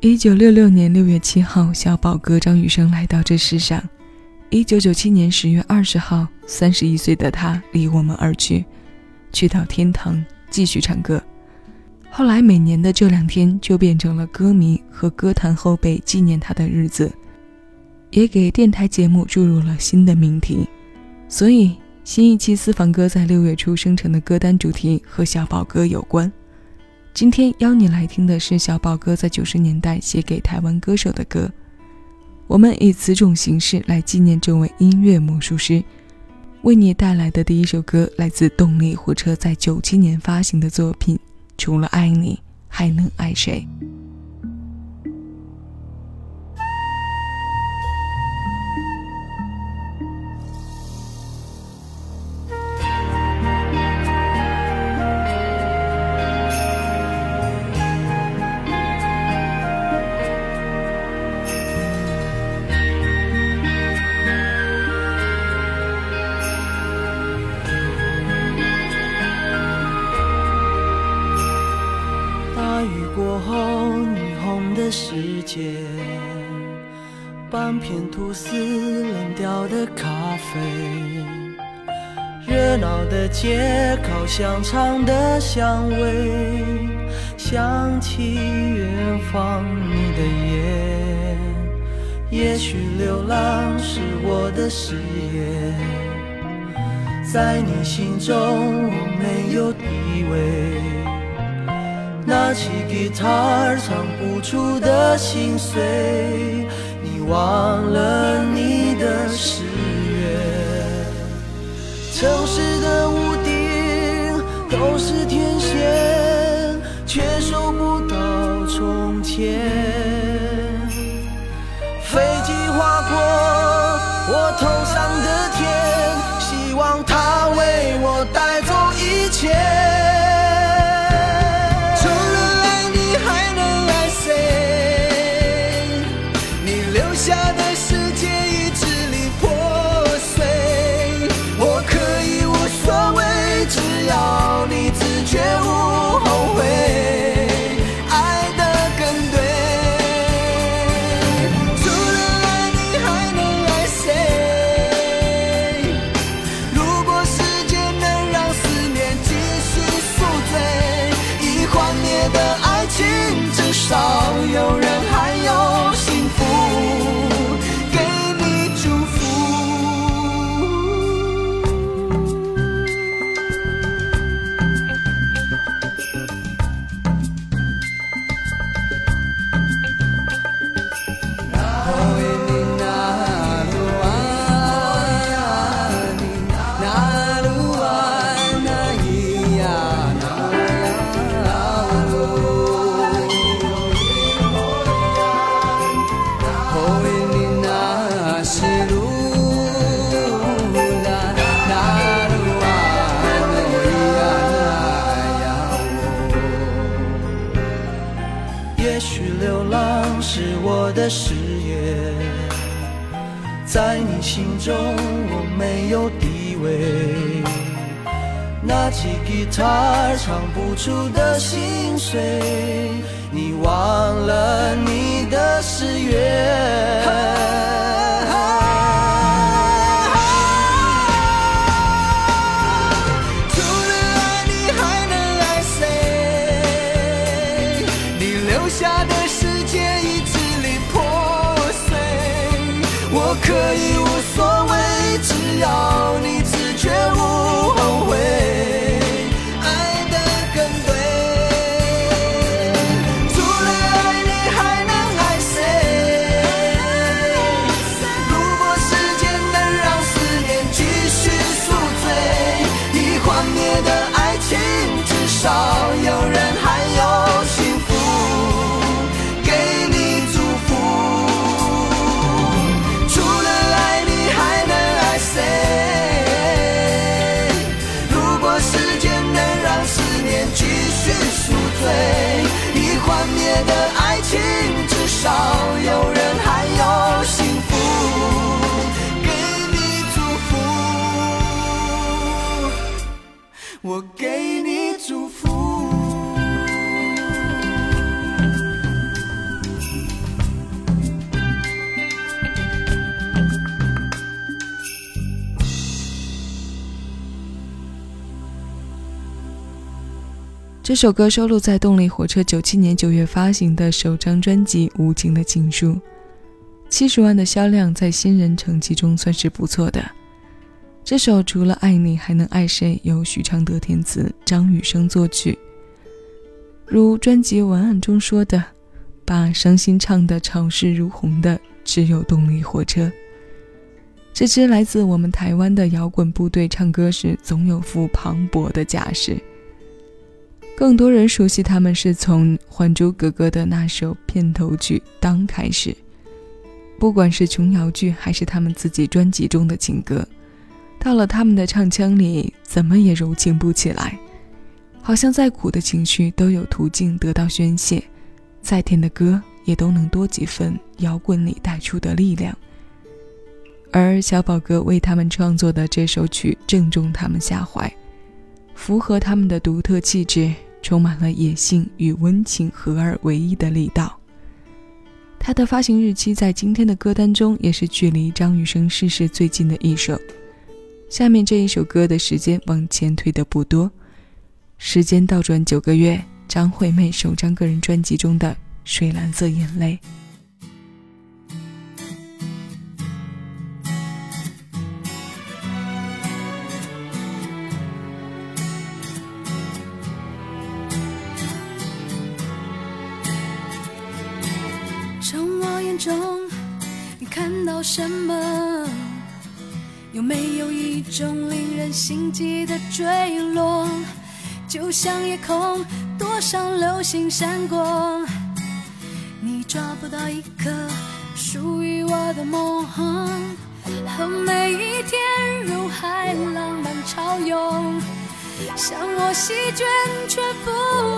一九六六年六月七号，小宝哥张雨生来到这世上。一九九七年十月二十号，三十一岁的他离我们而去，去到天堂继续唱歌。后来每年的这两天就变成了歌迷和歌坛后辈纪念他的日子，也给电台节目注入了新的命题。所以新一期私房歌在六月初生成的歌单主题和小宝哥有关。今天邀你来听的是小宝哥在九十年代写给台湾歌手的歌，我们以此种形式来纪念这位音乐魔术师。为你带来的第一首歌来自动力火车在九七年发行的作品《除了爱你还能爱谁》。香肠的香味，想起远方你的眼。也许流浪是我的誓言，在你心中我没有地位。拿起吉他，唱不出的心碎。你忘了你的誓言。城市的屋顶都是天线，却收不到从前。飞机划过我头上的誓言，在你心中我没有地位，拿起吉他唱不出的心碎，你忘了你的誓言。这首歌收录在动力火车九七年九月发行的首张专辑《无情的情书》，七十万的销量在新人成绩中算是不错的。这首除了爱你还能爱谁？由许常德填词，张雨生作曲。如专辑文案中说的，把伤心唱得潮势如虹的只有动力火车。这支来自我们台湾的摇滚部队唱歌时总有副磅礴的架势。更多人熟悉他们是从《还珠格格》的那首片头曲《当》开始，不管是琼瑶剧还是他们自己专辑中的情歌，到了他们的唱腔里，怎么也柔情不起来，好像再苦的情绪都有途径得到宣泄，再甜的歌也都能多几分摇滚里带出的力量。而小宝哥为他们创作的这首曲正中他们下怀，符合他们的独特气质。充满了野性与温情合二为一的力道。它的发行日期在今天的歌单中也是距离张雨生逝世最近的一首。下面这一首歌的时间往前推的不多，时间倒转九个月，张惠妹首张个人专辑中的《水蓝色眼泪》。中，你看到什么？有没有一种令人心悸的坠落？就像夜空多少流星闪过，你抓不到一颗属于我的梦。和每一天如海浪般潮涌，像我席卷却不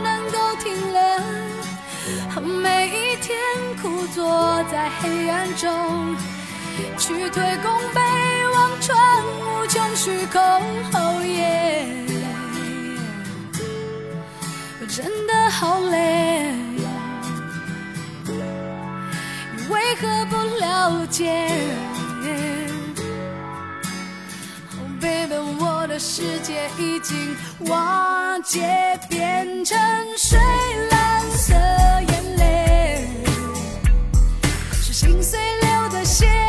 能够停留。每一天苦坐在黑暗中，去推弓背望穿无穷虚空。哦耶，真的好累，你为何不了解？Oh baby，我的世界已经瓦解，变成水蓝色最流的血。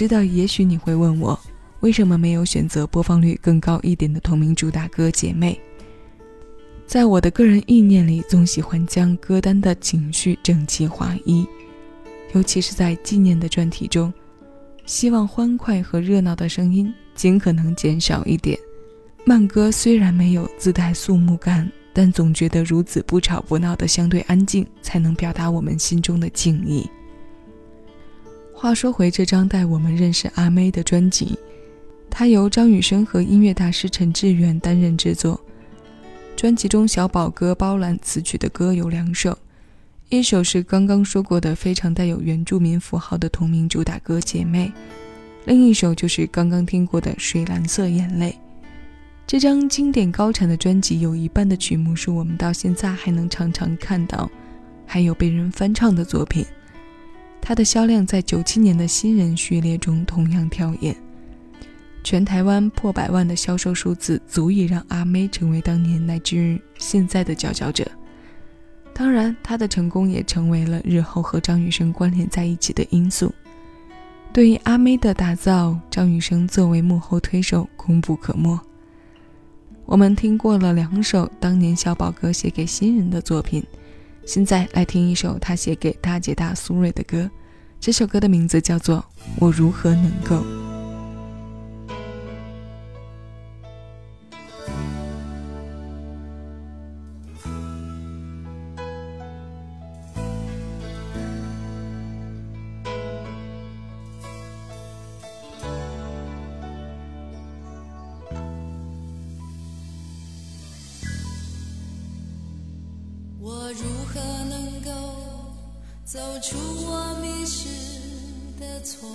知道，也许你会问我，为什么没有选择播放率更高一点的同名主打歌《姐妹》？在我的个人意念里，总喜欢将歌单的情绪整齐划一，尤其是在纪念的专题中，希望欢快和热闹的声音尽可能减少一点。慢歌虽然没有自带肃穆感，但总觉得如此不吵不闹的相对安静，才能表达我们心中的敬意。话说回这张带我们认识阿妹的专辑，它由张雨生和音乐大师陈志远担任制作。专辑中小宝哥包揽词曲的歌有两首，一首是刚刚说过的非常带有原住民符号的同名主打歌《姐妹》，另一首就是刚刚听过的《水蓝色眼泪》。这张经典高产的专辑有一半的曲目是我们到现在还能常常看到，还有被人翻唱的作品。它的销量在九七年的新人序列中同样跳眼，全台湾破百万的销售数字，足以让阿妹成为当年乃至现在的佼佼者。当然，她的成功也成为了日后和张雨生关联在一起的因素。对于阿妹的打造，张雨生作为幕后推手，功不可没。我们听过了两首当年小宝哥写给新人的作品。现在来听一首他写给大姐大苏芮的歌，这首歌的名字叫做《我如何能够》。走出我迷失的错？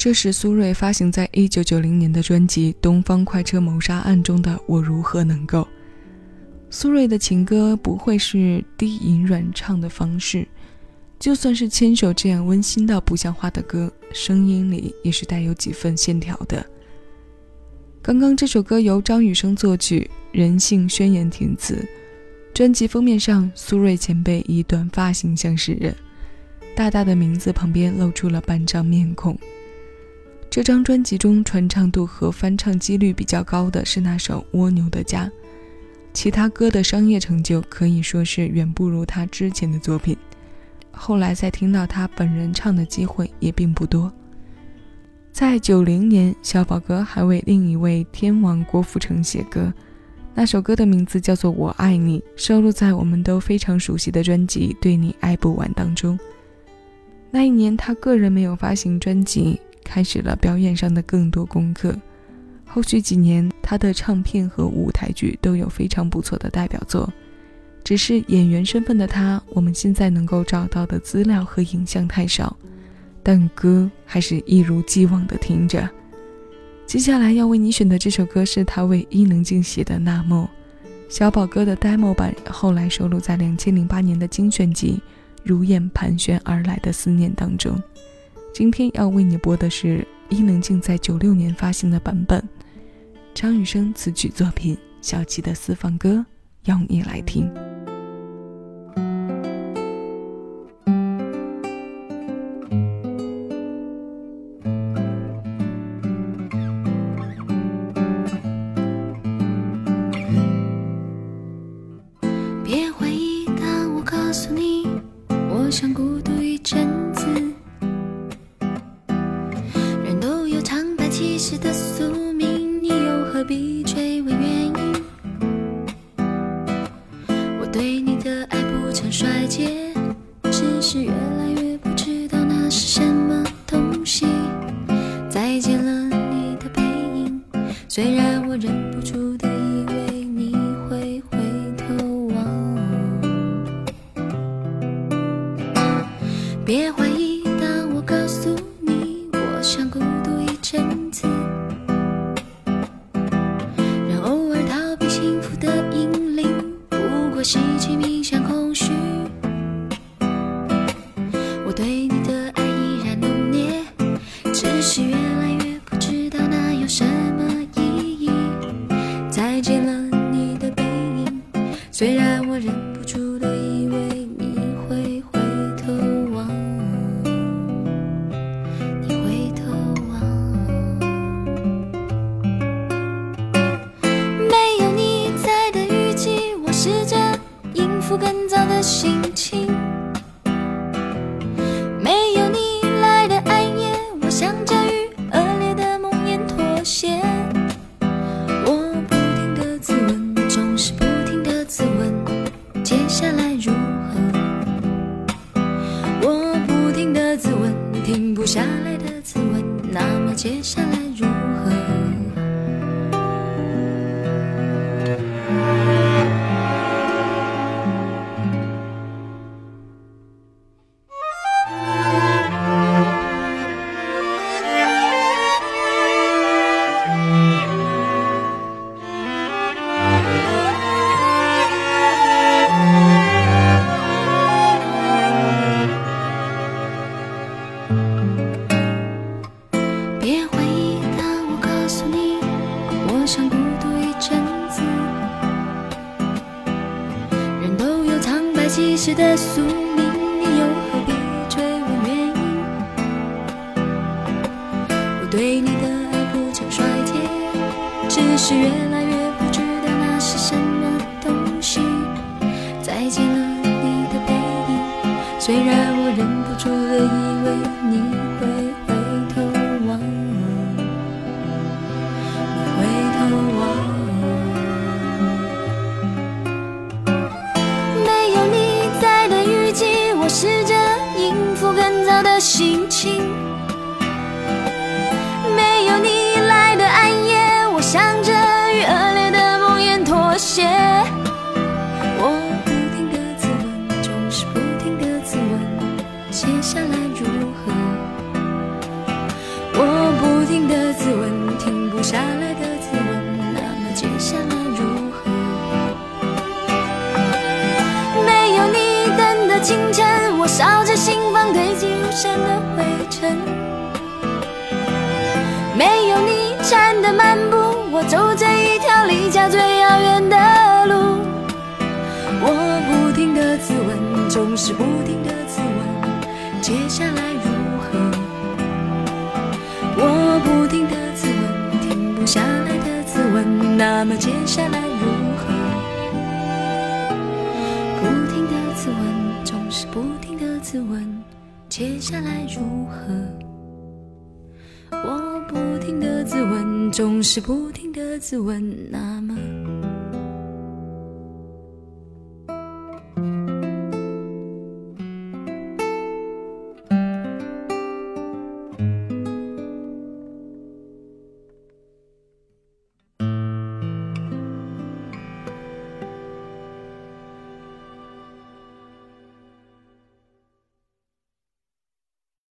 这是苏芮发行在一九九零年的专辑《东方快车谋杀案》中的《我如何能够》。苏芮的情歌不会是低吟软唱的方式，就算是牵手这样温馨到不像话的歌，声音里也是带有几分线条的。刚刚这首歌由张雨生作曲，人性宣言填词。专辑封面上，苏芮前辈以短发形象示人，大大的名字旁边露出了半张面孔。这张专辑中传唱度和翻唱几率比较高的是那首《蜗牛的家》，其他歌的商业成就可以说是远不如他之前的作品。后来再听到他本人唱的机会也并不多。在九零年，小宝哥还为另一位天王郭富城写歌，那首歌的名字叫做《我爱你》，收录在我们都非常熟悉的专辑《对你爱不完》当中。那一年，他个人没有发行专辑。开始了表演上的更多功课，后续几年他的唱片和舞台剧都有非常不错的代表作，只是演员身份的他，我们现在能够找到的资料和影像太少，但歌还是一如既往的听着。接下来要为你选的这首歌是他为伊能静写的《那么》，小宝哥的 demo 版后来收录在两千零八年的精选集《如燕盘旋而来的思念》当中。今天要为你播的是伊能静在九六年发行的版本，张雨生词曲作品《小琪的私房歌》，邀你来听。其心情，我走着一条离家最遥远的路。我不停的自问，总是不停的自问，接下来如何？我不停的自问，停不下来的自问，那么接下来如何？不停的自问，总是不停的自问，接下来如何？我不停的自问，总是不停的自问，那么。